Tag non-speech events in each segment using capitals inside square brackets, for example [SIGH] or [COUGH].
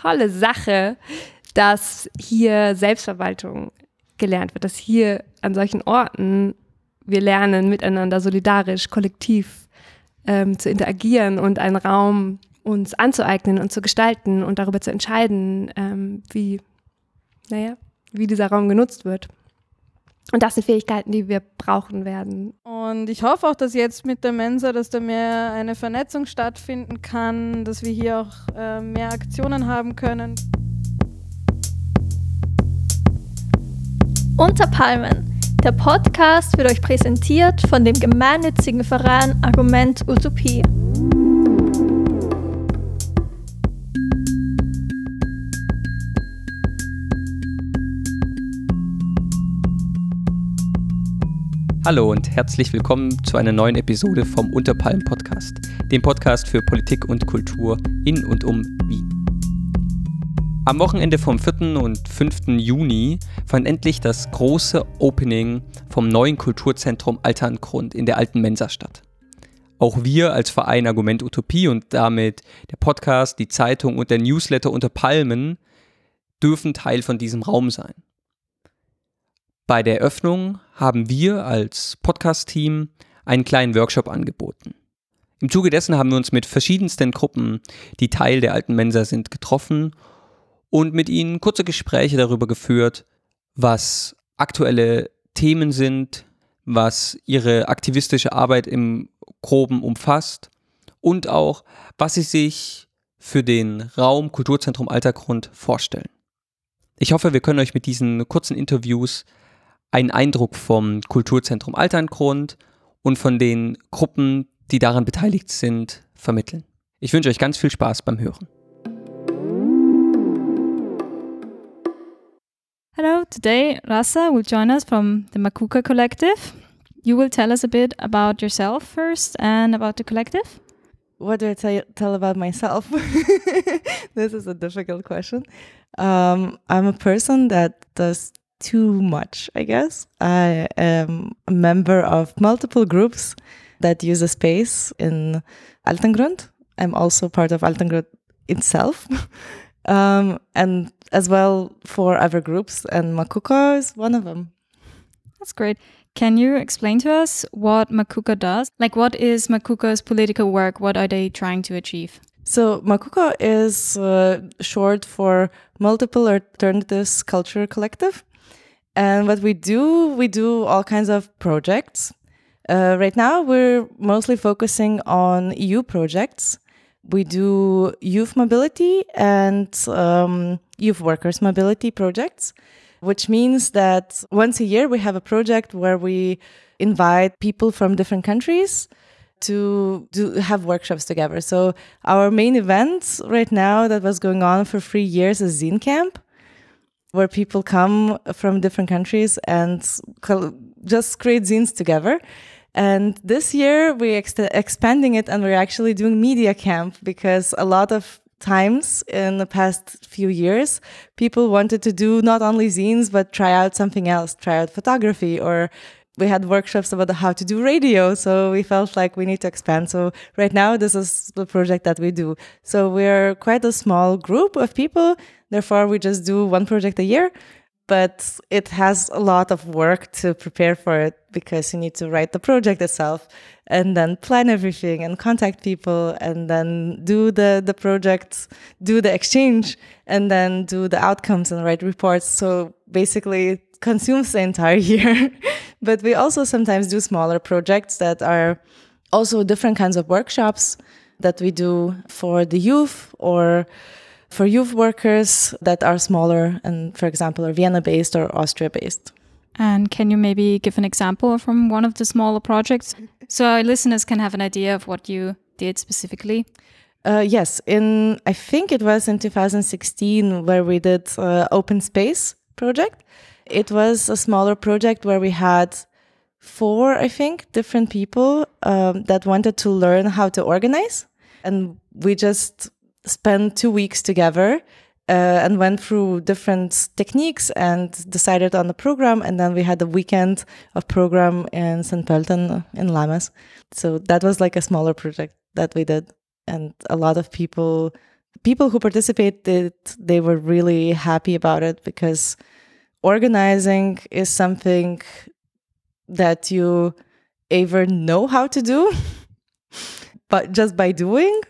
tolle Sache, dass hier Selbstverwaltung gelernt wird, dass hier an solchen Orten wir lernen, miteinander solidarisch, kollektiv ähm, zu interagieren und einen Raum uns anzueignen und zu gestalten und darüber zu entscheiden, ähm, wie, naja, wie dieser Raum genutzt wird. Und das sind Fähigkeiten, die wir brauchen werden. Und ich hoffe auch, dass jetzt mit der Mensa, dass da mehr eine Vernetzung stattfinden kann, dass wir hier auch äh, mehr Aktionen haben können. Unter Palmen. Der Podcast wird euch präsentiert von dem gemeinnützigen Verein Argument Utopie. Hallo und herzlich willkommen zu einer neuen Episode vom Unterpalm Podcast, dem Podcast für Politik und Kultur in und um Wien. Am Wochenende vom 4. und 5. Juni fand endlich das große Opening vom neuen Kulturzentrum Alterngrund in der alten Mensa statt. Auch wir als Verein Argument Utopie und damit der Podcast, die Zeitung und der Newsletter unter Palmen dürfen Teil von diesem Raum sein. Bei der Eröffnung haben wir als Podcast-Team einen kleinen Workshop angeboten. Im Zuge dessen haben wir uns mit verschiedensten Gruppen, die Teil der alten Mensa sind, getroffen und mit ihnen kurze Gespräche darüber geführt, was aktuelle Themen sind, was ihre aktivistische Arbeit im Groben umfasst und auch, was sie sich für den Raum Kulturzentrum Altergrund vorstellen. Ich hoffe, wir können euch mit diesen kurzen Interviews einen Eindruck vom Kulturzentrum Alterngrund und von den Gruppen, die daran beteiligt sind, vermitteln. Ich wünsche euch ganz viel Spaß beim Hören. Hello, today Rasa will join us from the Makuka Collective. You will tell us a bit about yourself first and about the collective. What do I tell, tell about myself? [LAUGHS] this is a difficult question. Um, I'm a person that does too much, I guess. I am a member of multiple groups that use a space in Altengrund. I'm also part of Altengrund itself. [LAUGHS] um, and as well for other groups, and Makuka is one of them. That's great. Can you explain to us what Makuka does? Like, what is Makuka's political work? What are they trying to achieve? So, Makuka is uh, short for Multiple Alternatives Culture Collective. And what we do, we do all kinds of projects. Uh, right now, we're mostly focusing on EU projects. We do youth mobility and um, youth workers mobility projects, which means that once a year we have a project where we invite people from different countries to do have workshops together. So our main event right now that was going on for three years is Zine Camp where people come from different countries and just create zines together. And this year we're ex expanding it and we're actually doing media camp because a lot of times in the past few years, people wanted to do not only zines, but try out something else, try out photography or we had workshops about how to do radio. So we felt like we need to expand. So right now, this is the project that we do. So we're quite a small group of people Therefore, we just do one project a year, but it has a lot of work to prepare for it because you need to write the project itself and then plan everything and contact people and then do the, the project, do the exchange and then do the outcomes and write reports. So basically, it consumes the entire [LAUGHS] year. But we also sometimes do smaller projects that are also different kinds of workshops that we do for the youth or for youth workers that are smaller and, for example, are Vienna based or Austria based. And can you maybe give an example from one of the smaller projects so our listeners can have an idea of what you did specifically? Uh, yes, in I think it was in 2016 where we did uh, open space project. It was a smaller project where we had four, I think, different people um, that wanted to learn how to organize, and we just spent two weeks together uh, and went through different techniques and decided on the program. And then we had a weekend of program in St. Pölten in Lamas. So that was like a smaller project that we did. And a lot of people people who participated, they were really happy about it because organizing is something that you either know how to do, [LAUGHS] but just by doing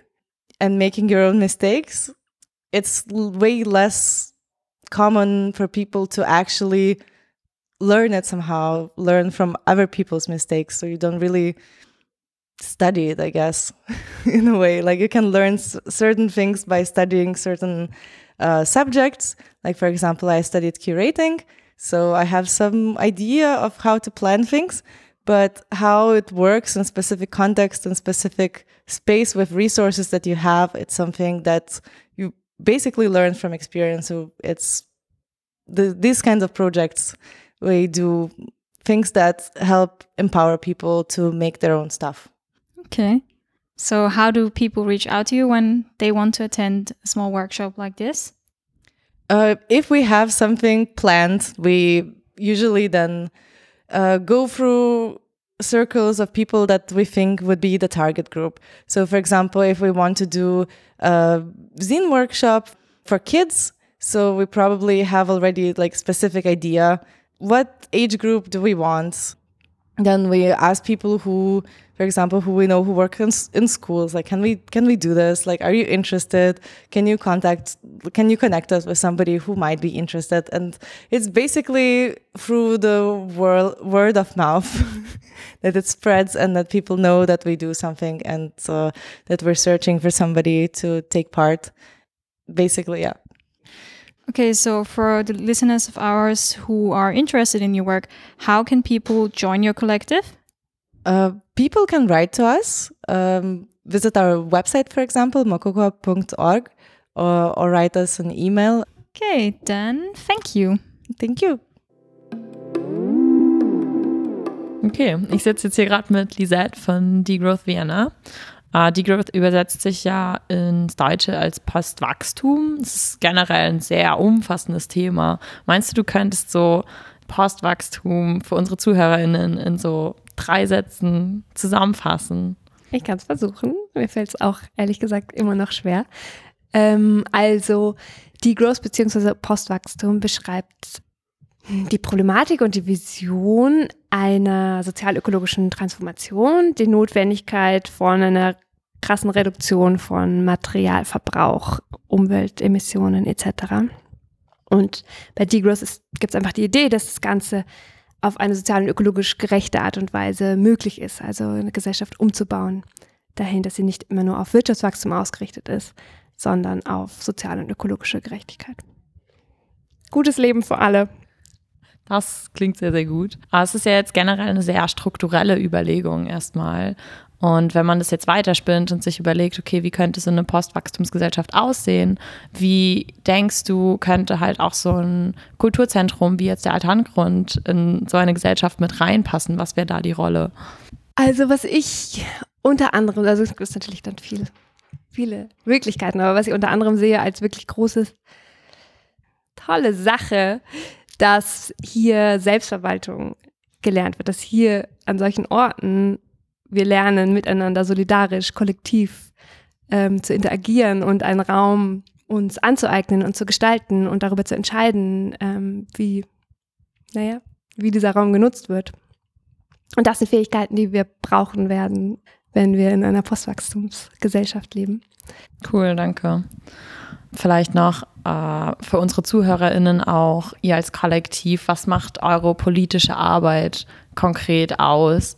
and making your own mistakes, it's way less common for people to actually learn it somehow, learn from other people's mistakes. So you don't really study it, I guess, [LAUGHS] in a way. Like you can learn certain things by studying certain uh, subjects. Like, for example, I studied curating. So I have some idea of how to plan things, but how it works in specific context and specific space with resources that you have, it's something that you basically learn from experience. So it's the, these kinds of projects we do things that help empower people to make their own stuff. Okay. So, how do people reach out to you when they want to attend a small workshop like this? Uh, if we have something planned, we usually then uh, go through circles of people that we think would be the target group. So, for example, if we want to do a zine workshop for kids, so we probably have already like specific idea what age group do we want? Then we ask people who, for example, who we know who work in, in schools, like, can we can we do this? Like, are you interested? Can you contact? Can you connect us with somebody who might be interested? And it's basically through the word word of mouth [LAUGHS] that it spreads and that people know that we do something and uh, that we're searching for somebody to take part. Basically, yeah. Okay, so for the listeners of ours who are interested in your work, how can people join your collective? Uh, people can write to us, um, visit our website, for example, mokoko.org, or, or write us an email. Okay, then thank you. Thank you. Okay, ich sitze jetzt hier gerade mit Lisette von Degrowth Vienna Äh, Degrowth übersetzt sich ja ins Deutsche als Postwachstum. Das ist generell ein sehr umfassendes Thema. Meinst du, du könntest so Postwachstum für unsere ZuhörerInnen in so drei Sätzen zusammenfassen? Ich kann es versuchen. Mir fällt es auch ehrlich gesagt immer noch schwer. Ähm, also, Degrowth bzw. Postwachstum beschreibt die Problematik und die Vision einer sozial-ökologischen Transformation, die Notwendigkeit von einer krassen Reduktion von Materialverbrauch, Umweltemissionen etc. Und bei Degrowth gibt es einfach die Idee, dass das Ganze auf eine sozial und ökologisch gerechte Art und Weise möglich ist, also eine Gesellschaft umzubauen, dahin, dass sie nicht immer nur auf Wirtschaftswachstum ausgerichtet ist, sondern auf soziale und ökologische Gerechtigkeit. Gutes Leben für alle. Das klingt sehr, sehr gut. Aber es ist ja jetzt generell eine sehr strukturelle Überlegung erstmal. Und wenn man das jetzt weiterspinnt und sich überlegt, okay, wie könnte so eine Postwachstumsgesellschaft aussehen? Wie denkst du, könnte halt auch so ein Kulturzentrum wie jetzt der Althandgrund in so eine Gesellschaft mit reinpassen? Was wäre da die Rolle? Also was ich unter anderem, also es gibt natürlich dann viel, viele Möglichkeiten, aber was ich unter anderem sehe als wirklich große, tolle Sache, dass hier Selbstverwaltung gelernt wird, dass hier an solchen Orten wir lernen, miteinander solidarisch, kollektiv ähm, zu interagieren und einen Raum uns anzueignen und zu gestalten und darüber zu entscheiden, ähm, wie, naja, wie dieser Raum genutzt wird. Und das sind Fähigkeiten, die wir brauchen werden, wenn wir in einer Postwachstumsgesellschaft leben. Cool, danke. Vielleicht noch äh, für unsere ZuhörerInnen auch, ihr als Kollektiv, was macht eure politische Arbeit konkret aus?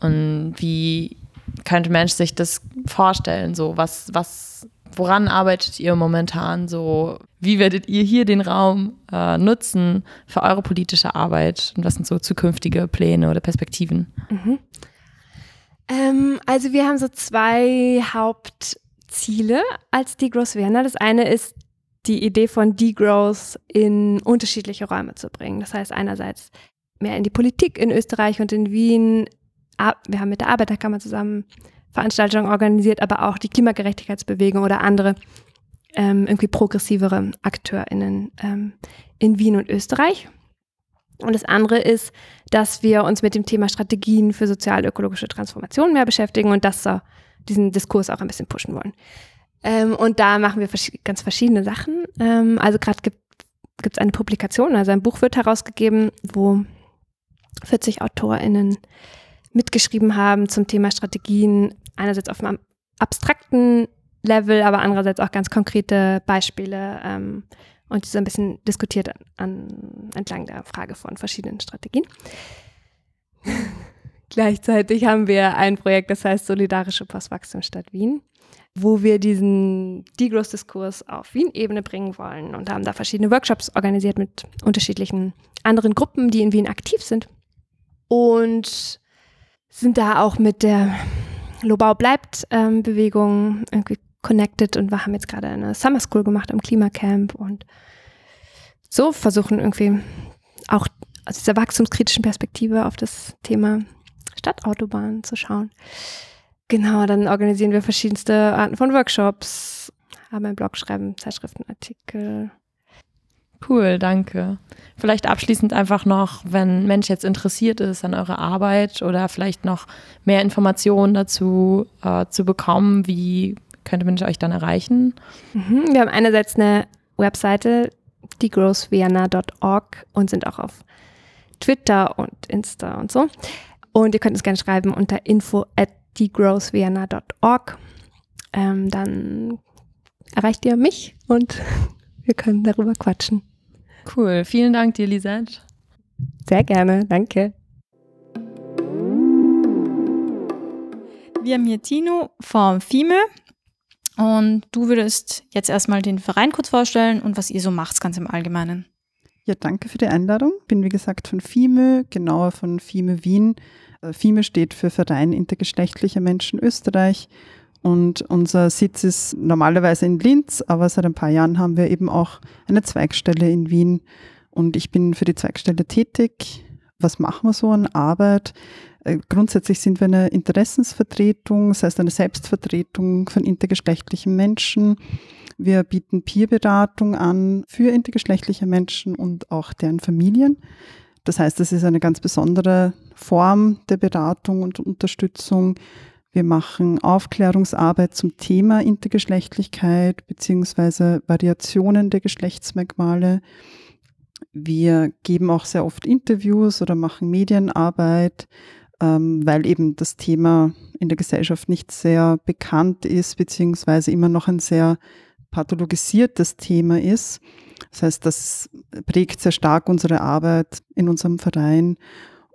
Und wie könnte Mensch sich das vorstellen? So, was, was, woran arbeitet ihr momentan so? Wie werdet ihr hier den Raum äh, nutzen für eure politische Arbeit? Und was sind so zukünftige Pläne oder Perspektiven? Mhm. Ähm, also wir haben so zwei Haupt Ziele als Degrowth Vienna. Das eine ist, die Idee von Degrowth in unterschiedliche Räume zu bringen. Das heißt einerseits mehr in die Politik in Österreich und in Wien. Wir haben mit der Arbeiterkammer zusammen Veranstaltungen organisiert, aber auch die Klimagerechtigkeitsbewegung oder andere ähm, irgendwie progressivere AkteurInnen ähm, in Wien und Österreich. Und das andere ist, dass wir uns mit dem Thema Strategien für sozial-ökologische Transformation mehr beschäftigen und das so diesen Diskurs auch ein bisschen pushen wollen. Ähm, und da machen wir vers ganz verschiedene Sachen. Ähm, also gerade gibt es eine Publikation, also ein Buch wird herausgegeben, wo 40 AutorInnen mitgeschrieben haben zum Thema Strategien, einerseits auf einem abstrakten Level, aber andererseits auch ganz konkrete Beispiele ähm, und so ein bisschen diskutiert an, an, entlang der Frage von verschiedenen Strategien. [LAUGHS] Gleichzeitig haben wir ein Projekt, das heißt Solidarische Postwachstum Stadt Wien, wo wir diesen Degrowth-Diskurs auf Wien-Ebene bringen wollen und haben da verschiedene Workshops organisiert mit unterschiedlichen anderen Gruppen, die in Wien aktiv sind. Und sind da auch mit der Lobau bleibt ähm, Bewegung irgendwie connected und wir haben jetzt gerade eine Summer School gemacht am Klimacamp und so versuchen irgendwie auch aus dieser wachstumskritischen Perspektive auf das Thema Stadtautobahn zu schauen. Genau, dann organisieren wir verschiedenste Arten von Workshops, haben einen Blog, schreiben Zeitschriftenartikel. Cool, danke. Vielleicht abschließend einfach noch, wenn Mensch jetzt interessiert ist an eurer Arbeit oder vielleicht noch mehr Informationen dazu äh, zu bekommen, wie könnte man euch dann erreichen? Mhm, wir haben einerseits eine Webseite, degrowthvienna.org und sind auch auf Twitter und Insta und so. Und ihr könnt uns gerne schreiben unter info at degrowthvienna.org. Ähm, dann erreicht ihr mich und [LAUGHS] wir können darüber quatschen. Cool. Vielen Dank dir, Lisette. Sehr gerne. Danke. Wir haben hier Tino vom FIME und du würdest jetzt erstmal den Verein kurz vorstellen und was ihr so macht, ganz im Allgemeinen. Ja, danke für die Einladung. Bin wie gesagt von FIME, genauer von FIME Wien. Äh, FIME steht für Verein intergeschlechtlicher Menschen Österreich und unser Sitz ist normalerweise in Linz, aber seit ein paar Jahren haben wir eben auch eine Zweigstelle in Wien und ich bin für die Zweigstelle tätig. Was machen wir so an Arbeit? Äh, grundsätzlich sind wir eine Interessensvertretung, das heißt eine Selbstvertretung von intergeschlechtlichen Menschen. Wir bieten Peerberatung an für intergeschlechtliche Menschen und auch deren Familien. Das heißt, das ist eine ganz besondere Form der Beratung und Unterstützung. Wir machen Aufklärungsarbeit zum Thema Intergeschlechtlichkeit beziehungsweise Variationen der Geschlechtsmerkmale. Wir geben auch sehr oft Interviews oder machen Medienarbeit, ähm, weil eben das Thema in der Gesellschaft nicht sehr bekannt ist, beziehungsweise immer noch ein sehr pathologisiertes Thema ist. Das heißt, das prägt sehr stark unsere Arbeit in unserem Verein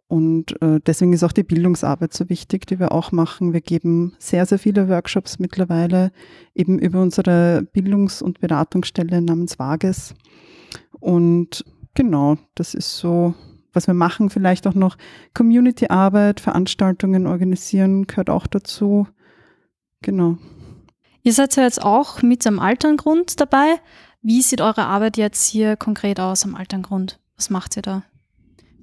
und äh, deswegen ist auch die Bildungsarbeit so wichtig, die wir auch machen. Wir geben sehr, sehr viele Workshops mittlerweile eben über unsere Bildungs- und Beratungsstelle namens Vages. Und genau, das ist so, was wir machen. Vielleicht auch noch Community-Arbeit, Veranstaltungen organisieren, gehört auch dazu. Genau. Ihr seid ja jetzt auch mit am Alterngrund dabei. Wie sieht eure Arbeit jetzt hier konkret aus am Alterngrund? Was macht ihr da?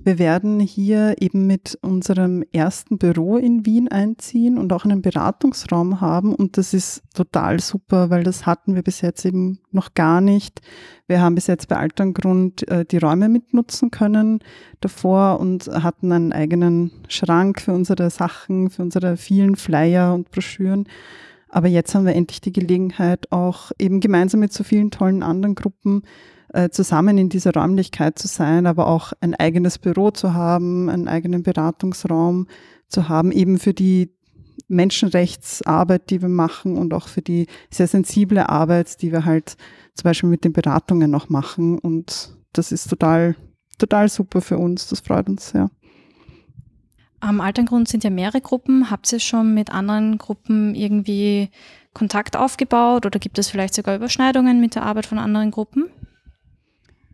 Wir werden hier eben mit unserem ersten Büro in Wien einziehen und auch einen Beratungsraum haben. Und das ist total super, weil das hatten wir bis jetzt eben noch gar nicht. Wir haben bis jetzt bei Alterngrund äh, die Räume mitnutzen können davor und hatten einen eigenen Schrank für unsere Sachen, für unsere vielen Flyer und Broschüren. Aber jetzt haben wir endlich die Gelegenheit, auch eben gemeinsam mit so vielen tollen anderen Gruppen äh, zusammen in dieser Räumlichkeit zu sein, aber auch ein eigenes Büro zu haben, einen eigenen Beratungsraum zu haben, eben für die Menschenrechtsarbeit, die wir machen und auch für die sehr sensible Arbeit, die wir halt zum Beispiel mit den Beratungen noch machen. Und das ist total, total super für uns. Das freut uns sehr. Am Alterngrund sind ja mehrere Gruppen. Habt ihr schon mit anderen Gruppen irgendwie Kontakt aufgebaut oder gibt es vielleicht sogar Überschneidungen mit der Arbeit von anderen Gruppen?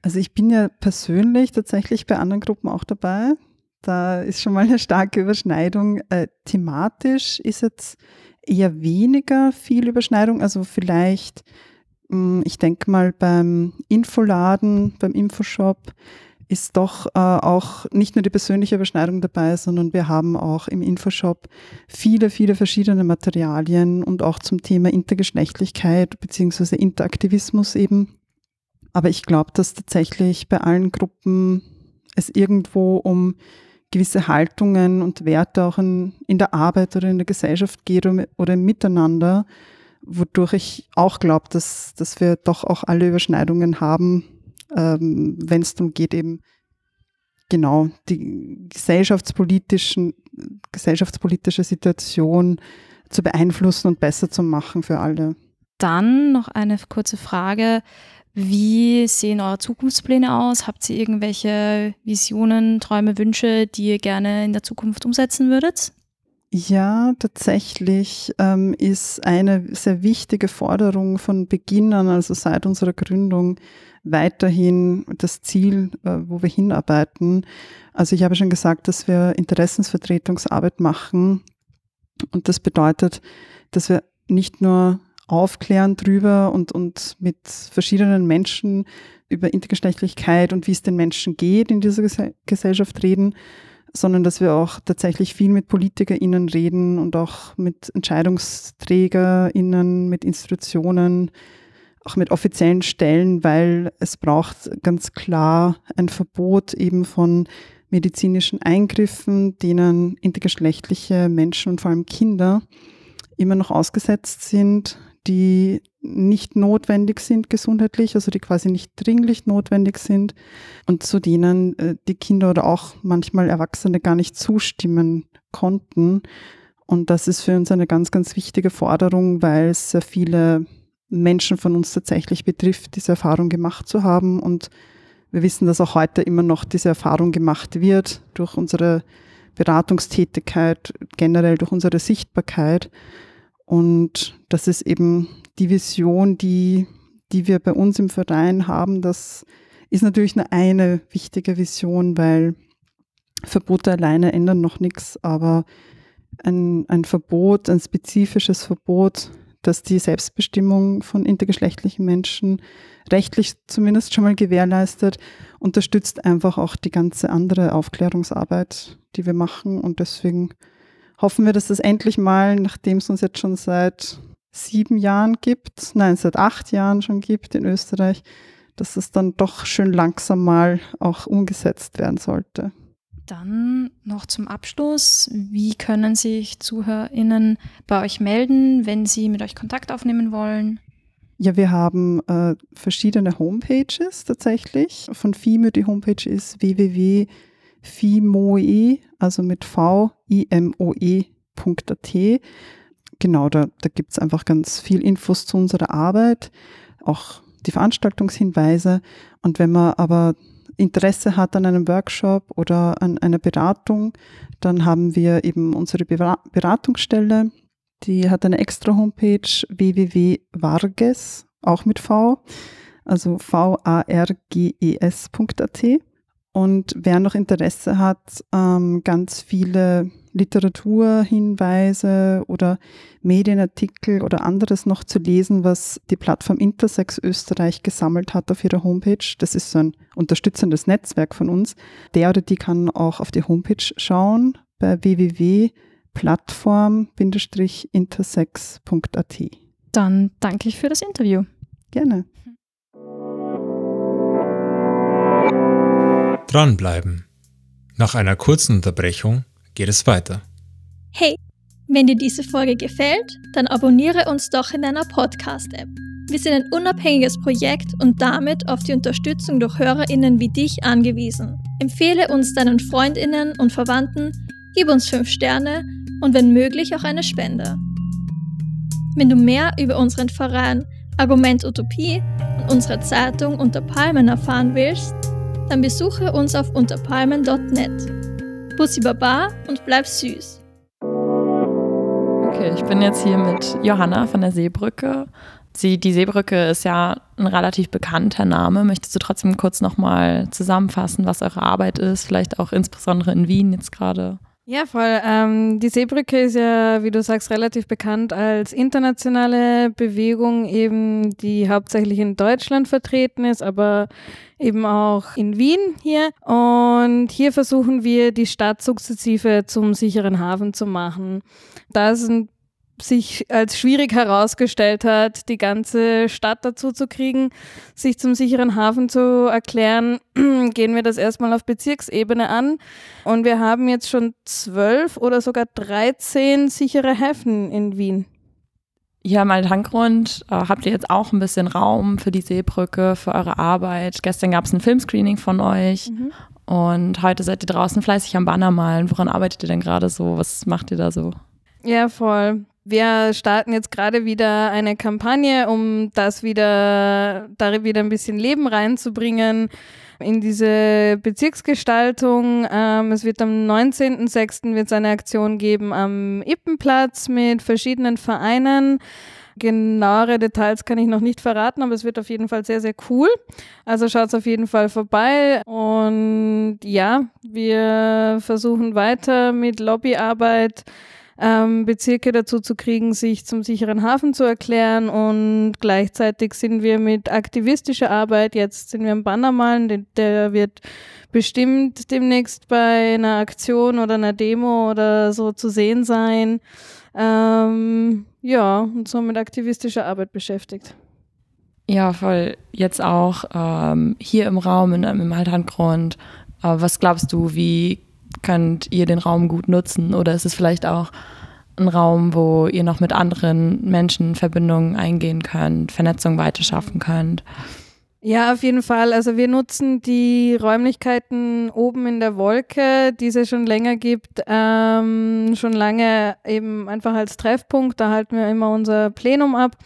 Also ich bin ja persönlich tatsächlich bei anderen Gruppen auch dabei. Da ist schon mal eine starke Überschneidung. Äh, thematisch ist jetzt eher weniger viel Überschneidung. Also vielleicht, mh, hm, ich denke mal beim Infoladen, beim Infoshop ist doch äh, auch nicht nur die persönliche Überschneidung dabei, sondern wir haben auch im Infoshop viele, viele verschiedene Materialien und auch zum Thema Intergeschlechtlichkeit beziehungsweise Interaktivismus eben aber ich glaube, dass tatsächlich bei allen Gruppen es irgendwo um gewisse Haltungen und Werte auch in, in der Arbeit oder in der Gesellschaft geht oder im Miteinander, wodurch ich auch glaube, dass, dass wir doch auch alle Überschneidungen haben, ähm, wenn es darum geht, eben genau die gesellschaftspolitischen, gesellschaftspolitische Situation zu beeinflussen und besser zu machen für alle. Dann noch eine kurze Frage. Wie sehen eure Zukunftspläne aus? Habt ihr irgendwelche Visionen, Träume, Wünsche, die ihr gerne in der Zukunft umsetzen würdet? Ja, tatsächlich ähm, ist eine sehr wichtige Forderung von Beginn an, also seit unserer Gründung, weiterhin das Ziel, äh, wo wir hinarbeiten. Also ich habe schon gesagt, dass wir Interessensvertretungsarbeit machen. Und das bedeutet, dass wir nicht nur aufklären drüber und, und mit verschiedenen Menschen über Intergeschlechtlichkeit und wie es den Menschen geht in dieser Gesellschaft reden, sondern dass wir auch tatsächlich viel mit PolitikerInnen reden und auch mit EntscheidungsträgerInnen, mit Institutionen, auch mit offiziellen Stellen, weil es braucht ganz klar ein Verbot eben von medizinischen Eingriffen, denen intergeschlechtliche Menschen und vor allem Kinder immer noch ausgesetzt sind, die nicht notwendig sind gesundheitlich, also die quasi nicht dringlich notwendig sind und zu denen äh, die Kinder oder auch manchmal Erwachsene gar nicht zustimmen konnten. Und das ist für uns eine ganz, ganz wichtige Forderung, weil es sehr viele Menschen von uns tatsächlich betrifft, diese Erfahrung gemacht zu haben. Und wir wissen, dass auch heute immer noch diese Erfahrung gemacht wird durch unsere Beratungstätigkeit, generell durch unsere Sichtbarkeit. Und das ist eben die Vision, die, die wir bei uns im Verein haben. Das ist natürlich nur eine wichtige Vision, weil Verbote alleine ändern noch nichts, aber ein, ein Verbot, ein spezifisches Verbot dass die Selbstbestimmung von intergeschlechtlichen Menschen rechtlich zumindest schon mal gewährleistet, unterstützt einfach auch die ganze andere Aufklärungsarbeit, die wir machen. Und deswegen hoffen wir, dass das endlich mal, nachdem es uns jetzt schon seit sieben Jahren gibt, nein, seit acht Jahren schon gibt in Österreich, dass es dann doch schön langsam mal auch umgesetzt werden sollte. Dann noch zum Abschluss, wie können sich ZuhörerInnen bei euch melden, wenn sie mit euch Kontakt aufnehmen wollen? Ja, wir haben äh, verschiedene Homepages tatsächlich. Von FIME, die Homepage ist www.fimoe, also mit V-I-M-O-E.at. Genau, da, da gibt es einfach ganz viel Infos zu unserer Arbeit, auch die Veranstaltungshinweise. Und wenn man aber Interesse hat an einem Workshop oder an einer Beratung, dann haben wir eben unsere Beratungsstelle. Die hat eine extra Homepage www.varges, auch mit V, also V-A-R-G-E-S.at. Und wer noch Interesse hat, ähm, ganz viele Literaturhinweise oder Medienartikel oder anderes noch zu lesen, was die Plattform Intersex Österreich gesammelt hat auf ihrer Homepage. Das ist so ein unterstützendes Netzwerk von uns. Der oder die kann auch auf die Homepage schauen bei www.plattform-intersex.at. Dann danke ich für das Interview. Gerne. Dranbleiben. Nach einer kurzen Unterbrechung geht es weiter. Hey, wenn dir diese Folge gefällt, dann abonniere uns doch in deiner Podcast-App. Wir sind ein unabhängiges Projekt und damit auf die Unterstützung durch HörerInnen wie dich angewiesen. Empfehle uns deinen FreundInnen und Verwandten, gib uns 5 Sterne und wenn möglich auch eine Spende. Wenn du mehr über unseren Verein Argument Utopie und unsere Zeitung Unter Palmen erfahren willst, dann besuche uns auf unterpalmen.net. Bussi Baba und bleib süß. Okay, ich bin jetzt hier mit Johanna von der Seebrücke. Sie, die Seebrücke ist ja ein relativ bekannter Name. Möchtest du trotzdem kurz nochmal zusammenfassen, was eure Arbeit ist? Vielleicht auch insbesondere in Wien jetzt gerade? Ja, voll. Ähm, die Seebrücke ist ja, wie du sagst, relativ bekannt als internationale Bewegung, eben die hauptsächlich in Deutschland vertreten ist, aber eben auch in Wien hier. Und hier versuchen wir, die Stadt sukzessive zum sicheren Hafen zu machen. Da sind sich als schwierig herausgestellt hat, die ganze Stadt dazu zu kriegen, sich zum sicheren Hafen zu erklären, [CLEARS THROAT] gehen wir das erstmal auf Bezirksebene an. Und wir haben jetzt schon zwölf oder sogar 13 sichere Häfen in Wien. hier am Althandgrund äh, habt ihr jetzt auch ein bisschen Raum für die Seebrücke, für eure Arbeit. Gestern gab es ein Filmscreening von euch Mhm. und heute seid ihr draußen fleißig am Banner malen. Woran arbeitet ihr denn gerade so? Was macht ihr da so? Ja, voll. Wir starten jetzt gerade wieder eine Kampagne, um das wieder, da wieder ein bisschen Leben reinzubringen in diese Bezirksgestaltung. Ähm, es wird am 19.06. wird es eine Aktion geben am Ippenplatz mit verschiedenen Vereinen. Genauere Details kann ich noch nicht verraten, aber es wird auf jeden Fall sehr, sehr cool. Also schaut auf jeden Fall vorbei. Und ja, wir versuchen weiter mit Lobbyarbeit ähm, Bezirke dazu zu kriegen, sich zum sicheren Hafen zu erklären. Und gleichzeitig sind wir mit aktivistischer Arbeit, jetzt sind wir am Bannermalen, der, wird bestimmt demnächst bei einer Aktion oder einer Demo oder so zu sehen sein. Ähm, ja, und so mit aktivistischer Arbeit beschäftigt. Ja, voll. Jetzt auch ähm, hier im Raum, in, im Althandgrund. Äh, was glaubst du, wie könnt ihr den Raum gut nutzen? Oder ist es vielleicht auch ein Raum, wo ihr noch mit anderen Menschen Verbindungen eingehen könnt, Vernetzung weiterschaffen könnt? Ja, auf jeden Fall. Also wir nutzen die Räumlichkeiten oben in der Wolke, die es ja schon länger gibt, ähm, schon lange eben einfach als Treffpunkt. Da halten wir immer unser Plenum ab.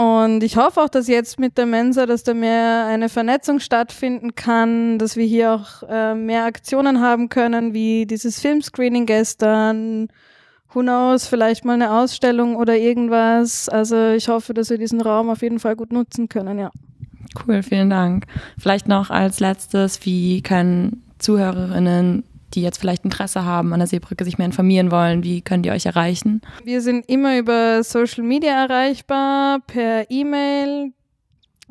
Und ich hoffe auch, dass jetzt mit der Mensa, dass da mehr eine Vernetzung stattfinden kann, dass wir hier auch äh, mehr Aktionen haben können, wie dieses Filmscreening gestern. Who knows, vielleicht mal eine Ausstellung oder irgendwas. Also ich hoffe, dass wir diesen Raum auf jeden Fall gut nutzen können, ja. Cool, vielen Dank. Vielleicht noch als letztes, wie können Zuhörerinnen, die jetzt vielleicht Interesse haben an der Seebrücke, sich mehr informieren wollen, wie können die euch erreichen? Wir sind immer über Social Media erreichbar, per E-Mail.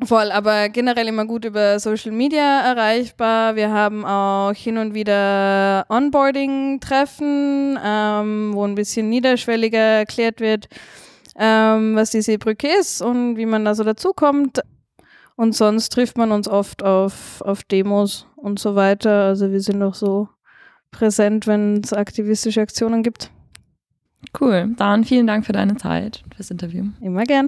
Voll, aber generell immer gut über Social Media erreichbar. Wir haben auch hin und wieder Onboarding-Treffen, ähm, wo ein bisschen niederschwelliger erklärt wird, ähm, was die Seebrücke ist und wie man da so dazukommt. Und sonst trifft man uns oft auf, auf Demos und so weiter. Also wir sind auch so präsent, wenn es aktivistische Aktionen gibt. Cool. Dann vielen Dank für deine Zeit, fürs Interview. Immer gern.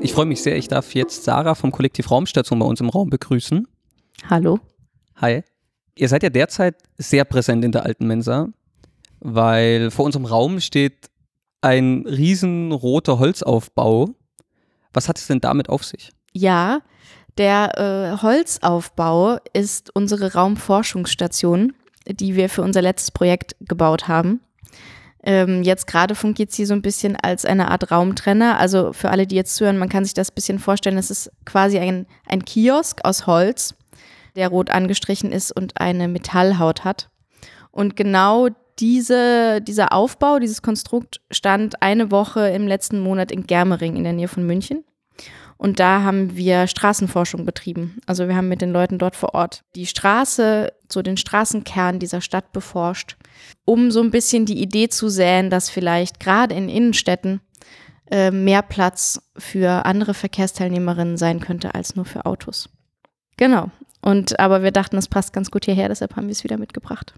Ich freue mich sehr, ich darf jetzt Sarah vom Kollektiv Raumstation bei uns im Raum begrüßen. Hallo. Hi. Ihr seid ja derzeit sehr präsent in der alten Mensa, weil vor unserem Raum steht ein riesen roter Holzaufbau. Was hat es denn damit auf sich? Ja, der äh, Holzaufbau ist unsere Raumforschungsstation, die wir für unser letztes Projekt gebaut haben. Ähm, jetzt gerade fungiert sie so ein bisschen als eine Art Raumtrenner. Also für alle, die jetzt zuhören, man kann sich das ein bisschen vorstellen. Es ist quasi ein, ein Kiosk aus Holz, der rot angestrichen ist und eine Metallhaut hat. Und genau diese, dieser Aufbau, dieses Konstrukt stand eine Woche im letzten Monat in Germering in der Nähe von München. Und da haben wir Straßenforschung betrieben. Also wir haben mit den Leuten dort vor Ort die Straße, so den Straßenkern dieser Stadt beforscht, um so ein bisschen die Idee zu säen, dass vielleicht gerade in Innenstädten äh, mehr Platz für andere Verkehrsteilnehmerinnen sein könnte als nur für Autos. Genau. Und aber wir dachten, es passt ganz gut hierher, deshalb haben wir es wieder mitgebracht.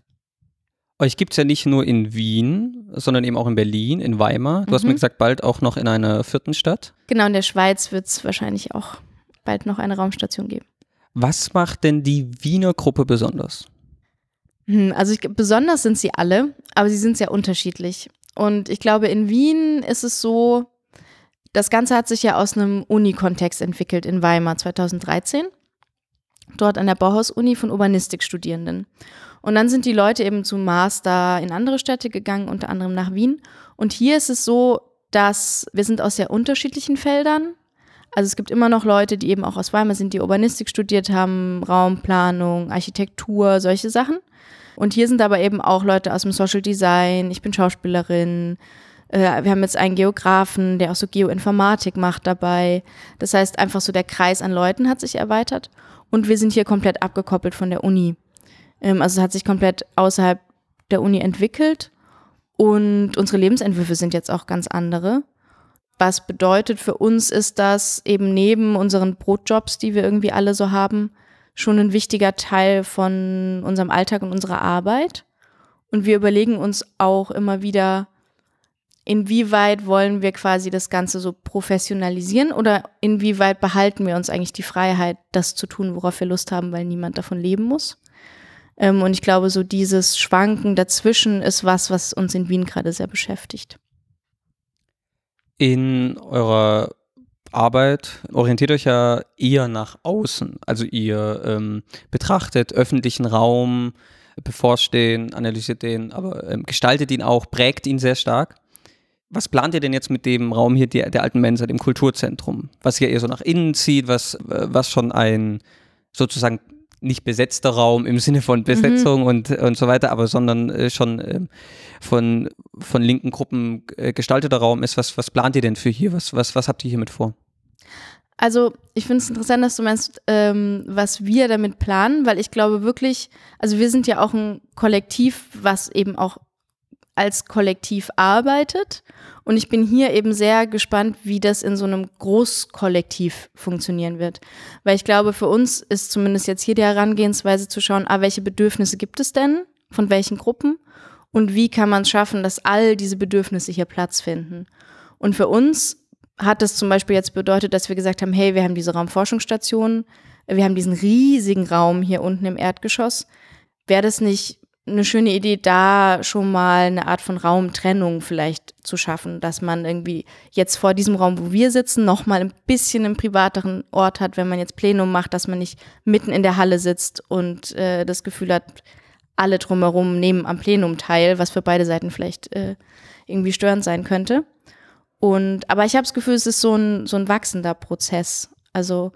Euch gibt es ja nicht nur in Wien, sondern eben auch in Berlin, in Weimar. Du hast Mhm. mir gesagt, bald auch noch in einer vierten Stadt. Genau, in der Schweiz wird es wahrscheinlich auch bald noch eine Raumstation geben. Was macht denn die Wiener Gruppe besonders? Hm, Also ich, besonders sind sie alle, aber sie sind sehr unterschiedlich. Und ich glaube, in Wien ist es so, das Ganze hat sich ja aus einem Uni-Kontext entwickelt in Weimar 2013. Dort an der Bauhaus-Uni von Urbanistikstudierenden. Und dann sind die Leute eben zum Master in andere Städte gegangen, unter anderem nach Wien. Und hier ist es so, dass wir sind aus sehr unterschiedlichen Feldern. Also es gibt immer noch Leute, die eben auch aus Weimar sind, die Urbanistik studiert haben, Raumplanung, Architektur, solche Sachen. Und hier sind aber eben auch Leute aus dem Social Design, ich bin Schauspielerin, äh, wir haben jetzt einen Geografen, der auch so Geoinformatik macht dabei. Das heißt, einfach so der Kreis an Leuten hat sich erweitert und wir sind hier komplett abgekoppelt von der Uni. Ähm, also es hat sich komplett außerhalb der Uni entwickelt und unsere Lebensentwürfe sind jetzt auch ganz andere. Was bedeutet für uns ist das eben neben unseren Brotjobs, die wir irgendwie alle so haben, schon ein wichtiger Teil von unserem Alltag und unserer Arbeit. Und wir überlegen uns auch immer wieder, inwieweit wollen wir quasi das Ganze so professionalisieren oder inwieweit behalten wir uns eigentlich die Freiheit, das zu tun, worauf wir Lust haben, weil niemand davon leben muss. Ähm, und ich glaube, so dieses Schwanken dazwischen ist was, was uns in Wien gerade sehr beschäftigt. In eurer Arbeit orientiert euch ja eher nach außen. Also ihr ähm, betrachtet öffentlichen Raum, beforscht den, analysiert den, aber ähm, gestaltet ihn auch, prägt ihn sehr stark. Was plant ihr denn jetzt mit dem Raum hier der, der alten Mensa, dem Kulturzentrum? Was ja eher so nach innen zieht, was, was schon ein sozusagen nicht besetzter Raum im Sinne von Besetzung mhm. und, und so weiter, aber sondern äh, schon äh, von, von linken Gruppen äh, gestalteter Raum ist. Was, was plant ihr denn für hier? Was, was, was habt ihr hiermit vor? Also ich finde es interessant, dass du meinst, ähm, was wir damit planen, weil ich glaube wirklich, also wir sind ja auch ein Kollektiv, was eben auch als Kollektiv arbeitet. Und ich bin hier eben sehr gespannt, wie das in so einem Großkollektiv funktionieren wird. Weil ich glaube, für uns ist zumindest jetzt hier die Herangehensweise zu schauen, ah, welche Bedürfnisse gibt es denn? Von welchen Gruppen? Und wie kann man es schaffen, dass all diese Bedürfnisse hier Platz finden? Und für uns hat es zum Beispiel jetzt bedeutet, dass wir gesagt haben, hey, wir haben diese Raumforschungsstation, wir haben diesen riesigen Raum hier unten im Erdgeschoss. Wäre das nicht eine schöne Idee, da schon mal eine Art von Raumtrennung vielleicht zu schaffen, dass man irgendwie jetzt vor diesem Raum, wo wir sitzen, noch mal ein bisschen einen privateren Ort hat, wenn man jetzt Plenum macht, dass man nicht mitten in der Halle sitzt und äh, das Gefühl hat, alle drumherum nehmen am Plenum teil, was für beide Seiten vielleicht äh, irgendwie störend sein könnte. Und aber ich habe das Gefühl, es ist so ein so ein wachsender Prozess. Also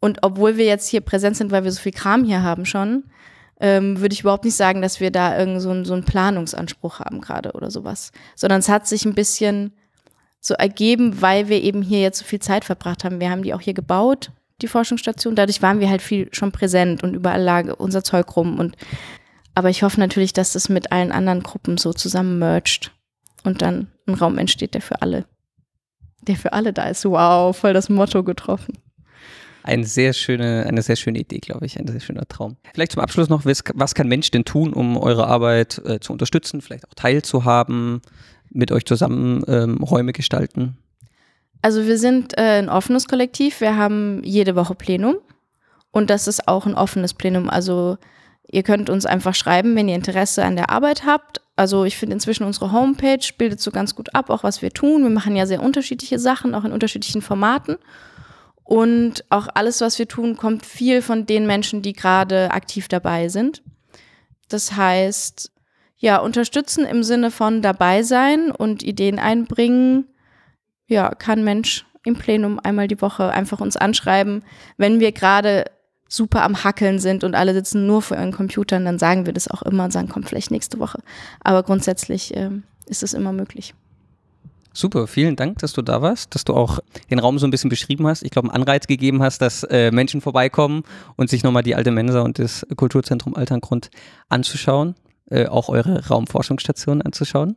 und obwohl wir jetzt hier präsent sind, weil wir so viel Kram hier haben schon, ähm, würde ich überhaupt nicht sagen, dass wir da irgend so, ein, so einen Planungsanspruch haben gerade oder sowas. Sondern es hat sich ein bisschen so ergeben, weil wir eben hier jetzt so viel Zeit verbracht haben. Wir haben die auch hier gebaut, die Forschungsstation. Dadurch waren wir halt viel schon präsent und überall lag unser Zeug rum. Und aber ich hoffe natürlich, dass das mit allen anderen Gruppen so zusammen merged und dann ein Raum entsteht, der für alle, der für alle da ist. Wow, voll das Motto getroffen eine sehr schöne, eine sehr schöne Idee, glaube ich, ein sehr schöner Traum. Vielleicht zum Abschluss noch, was kann Mensch denn tun, um eure Arbeit äh, zu unterstützen, vielleicht auch teilzuhaben, mit euch zusammen ähm, Räume gestalten? Also wir sind äh, ein offenes Kollektiv, wir haben jede Woche Plenum und das ist auch ein offenes Plenum. Also ihr könnt uns einfach schreiben, wenn ihr Interesse an der Arbeit habt. Also ich finde inzwischen unsere Homepage bildet so ganz gut ab, auch was wir tun. Wir machen ja sehr unterschiedliche Sachen, auch in unterschiedlichen Formaten. Und auch alles, was wir tun, kommt viel von den Menschen, die gerade aktiv dabei sind. Das heißt, ja, unterstützen im Sinne von dabei sein und Ideen einbringen. Ja, kann Mensch im Plenum einmal die Woche einfach uns anschreiben. Wenn wir gerade super am Hackeln sind und alle sitzen nur vor ihren Computern, dann sagen wir das auch immer und sagen, kommt vielleicht nächste Woche. Aber grundsätzlich äh, ist es immer möglich. Super, vielen Dank, dass du da warst, dass du auch den Raum so ein bisschen beschrieben hast. Ich glaube, einen Anreiz gegeben hast, dass äh, Menschen vorbeikommen und sich nochmal die alte Mensa und das Kulturzentrum Alterngrund anzuschauen, äh, auch eure Raumforschungsstation anzuschauen.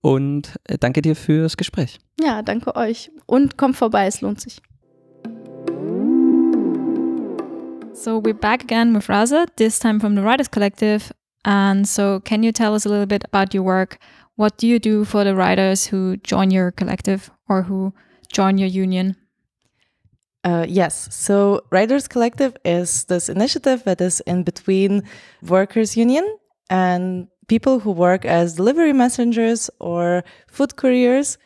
Und äh, danke dir fürs Gespräch. Ja, danke euch. Und kommt vorbei, es lohnt sich. So we're back again with Raza, this time from the Writers Collective. And so, can you tell us a little bit about your work? What do you do for the writers who join your collective or who join your union? Uh, yes. So, Writers Collective is this initiative that is in between workers' union and people who work as delivery messengers or food couriers,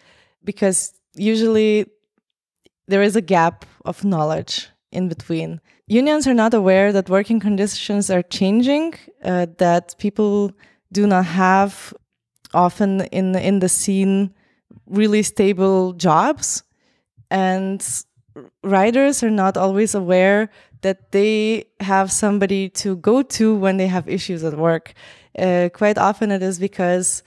because usually there is a gap of knowledge in between. Unions are not aware that working conditions are changing, uh, that people do not have often in in the scene really stable jobs. And riders are not always aware that they have somebody to go to when they have issues at work. Uh, quite often it is because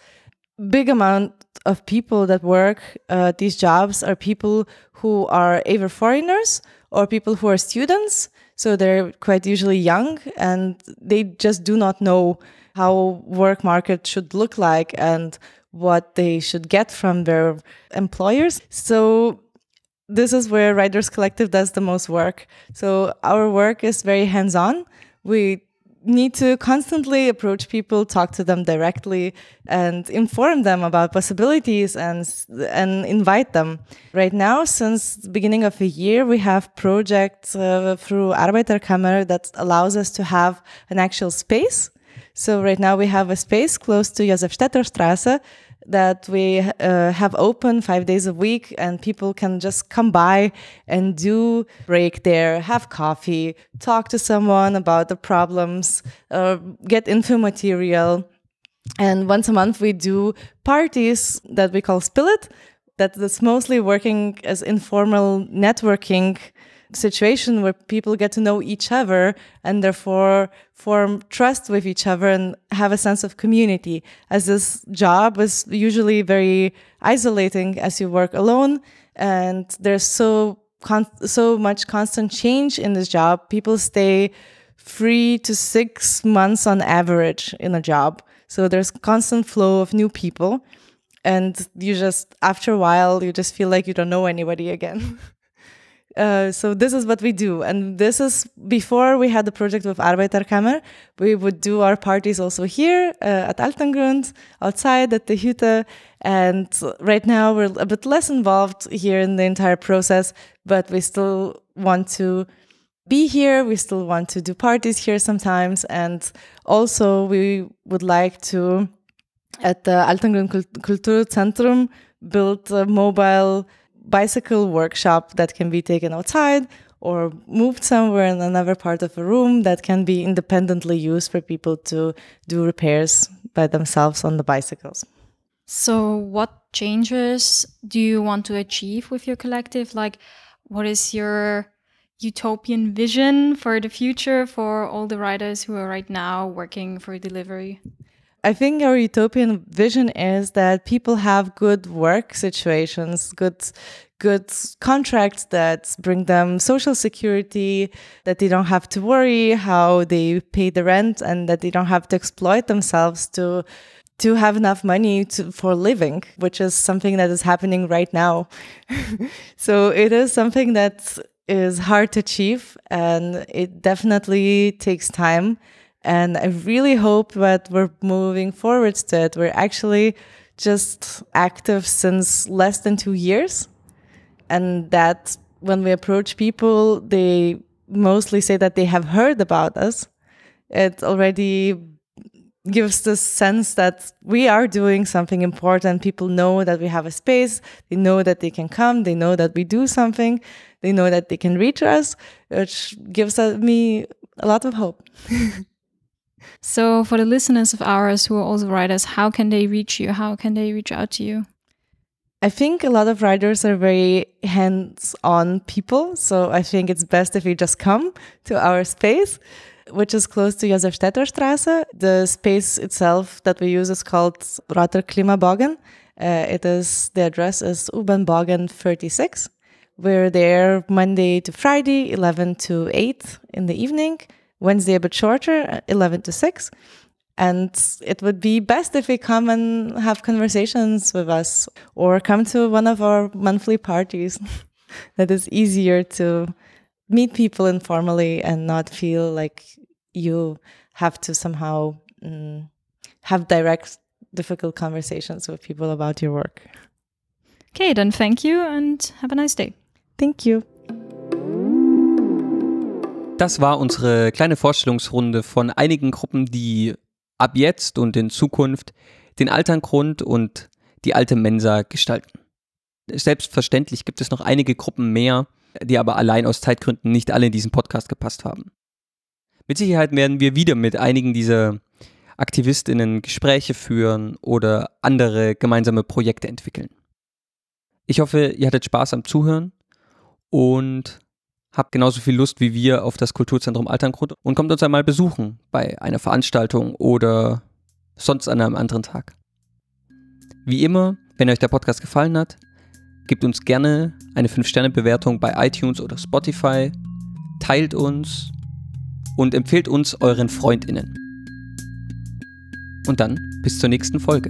big amount of people that work uh, these jobs are people who are either foreigners or people who are students so they're quite usually young and they just do not know how work market should look like and what they should get from their employers. So this is where Writers Collective does the most work. So our work is very hands-on. We need to constantly approach people, talk to them directly, and inform them about possibilities and and invite them. Right now, since the beginning of the year, we have projects uh, through Arbeiterkammer that allows us to have an actual space. So right now we have a space close to Josefstädter Straße that we uh, have open five days a week and people can just come by and do break there, have coffee, talk to someone about the problems, uh, get info material. And once a month we do parties that we call Spillet, that is mostly working as informal networking situation where people get to know each other and therefore form trust with each other and have a sense of community. As this job is usually very isolating as you work alone and there's so so much constant change in this job. People stay three to six months on average in a job. So there's constant flow of new people. And you just, after a while, you just feel like you don't know anybody again. [LAUGHS] Uh, so this is what we do. And this is before we had the project with Arbeiterkammer. We would do our parties also here uh, at Altengrund, outside at the Hütte. And right now we're a bit less involved here in the entire process, but we still want to be here. We still want to do parties here sometimes. And also we would like to, at the Altengrund Kulturzentrum, build a mobile bicycle workshop that can be taken outside or moved somewhere in another part of a room that can be independently used for people to do repairs by themselves on the bicycles. So, what changes do you want to achieve with your collective? Like, what is your utopian vision for the future for all the riders who are right now working for delivery? I think our utopian vision is that people have good work situations, good good contracts that bring them social security, that they don't have to worry how they pay the rent and that they don't have to exploit themselves to to have enough money to, for living, which is something that is happening right now. [LAUGHS] so it is something that is hard to achieve and it definitely takes time and I really hope that we're moving forwards to it. We're actually just active since less than two years. And that when we approach people, they mostly say that they have heard about us. It already gives the sense that we are doing something important. People know that we have a space. They know that they can come. They know that we do something. They know that they can reach us, which gives me a lot of hope. [LAUGHS] So, for the listeners of ours who are also writers, how can they reach you? How can they reach out to you? I think a lot of writers are very hands on people. So, I think it's best if you just come to our space, which is close to Josefstädter Straße. The space itself that we use is called Rotter Klimabogen. Uh, it is, the address is U-Bahn-Bogen 36. We're there Monday to Friday, 11 to 8 in the evening. Wednesday a bit shorter, 11 to 6. And it would be best if we come and have conversations with us or come to one of our monthly parties. [LAUGHS] that is easier to meet people informally and not feel like you have to somehow mm, have direct, difficult conversations with people about your work. Okay, then thank you and have a nice day. Thank you. Das war unsere kleine Vorstellungsrunde von einigen Gruppen, die ab jetzt und in Zukunft den Alterngrund und die alte Mensa gestalten. Selbstverständlich gibt es noch einige Gruppen mehr, die aber allein aus Zeitgründen nicht alle in diesen Podcast gepasst haben. Mit Sicherheit werden wir wieder mit einigen dieser Aktivistinnen Gespräche führen oder andere gemeinsame Projekte entwickeln. Ich hoffe, ihr hattet Spaß am Zuhören und habt genauso viel Lust wie wir auf das Kulturzentrum Alterngrund und kommt uns einmal besuchen bei einer Veranstaltung oder sonst an einem anderen Tag. Wie immer, wenn euch der Podcast gefallen hat, gebt uns gerne eine 5-Sterne-Bewertung bei iTunes oder Spotify, teilt uns und empfehlt uns euren FreundInnen. Und dann bis zur nächsten Folge.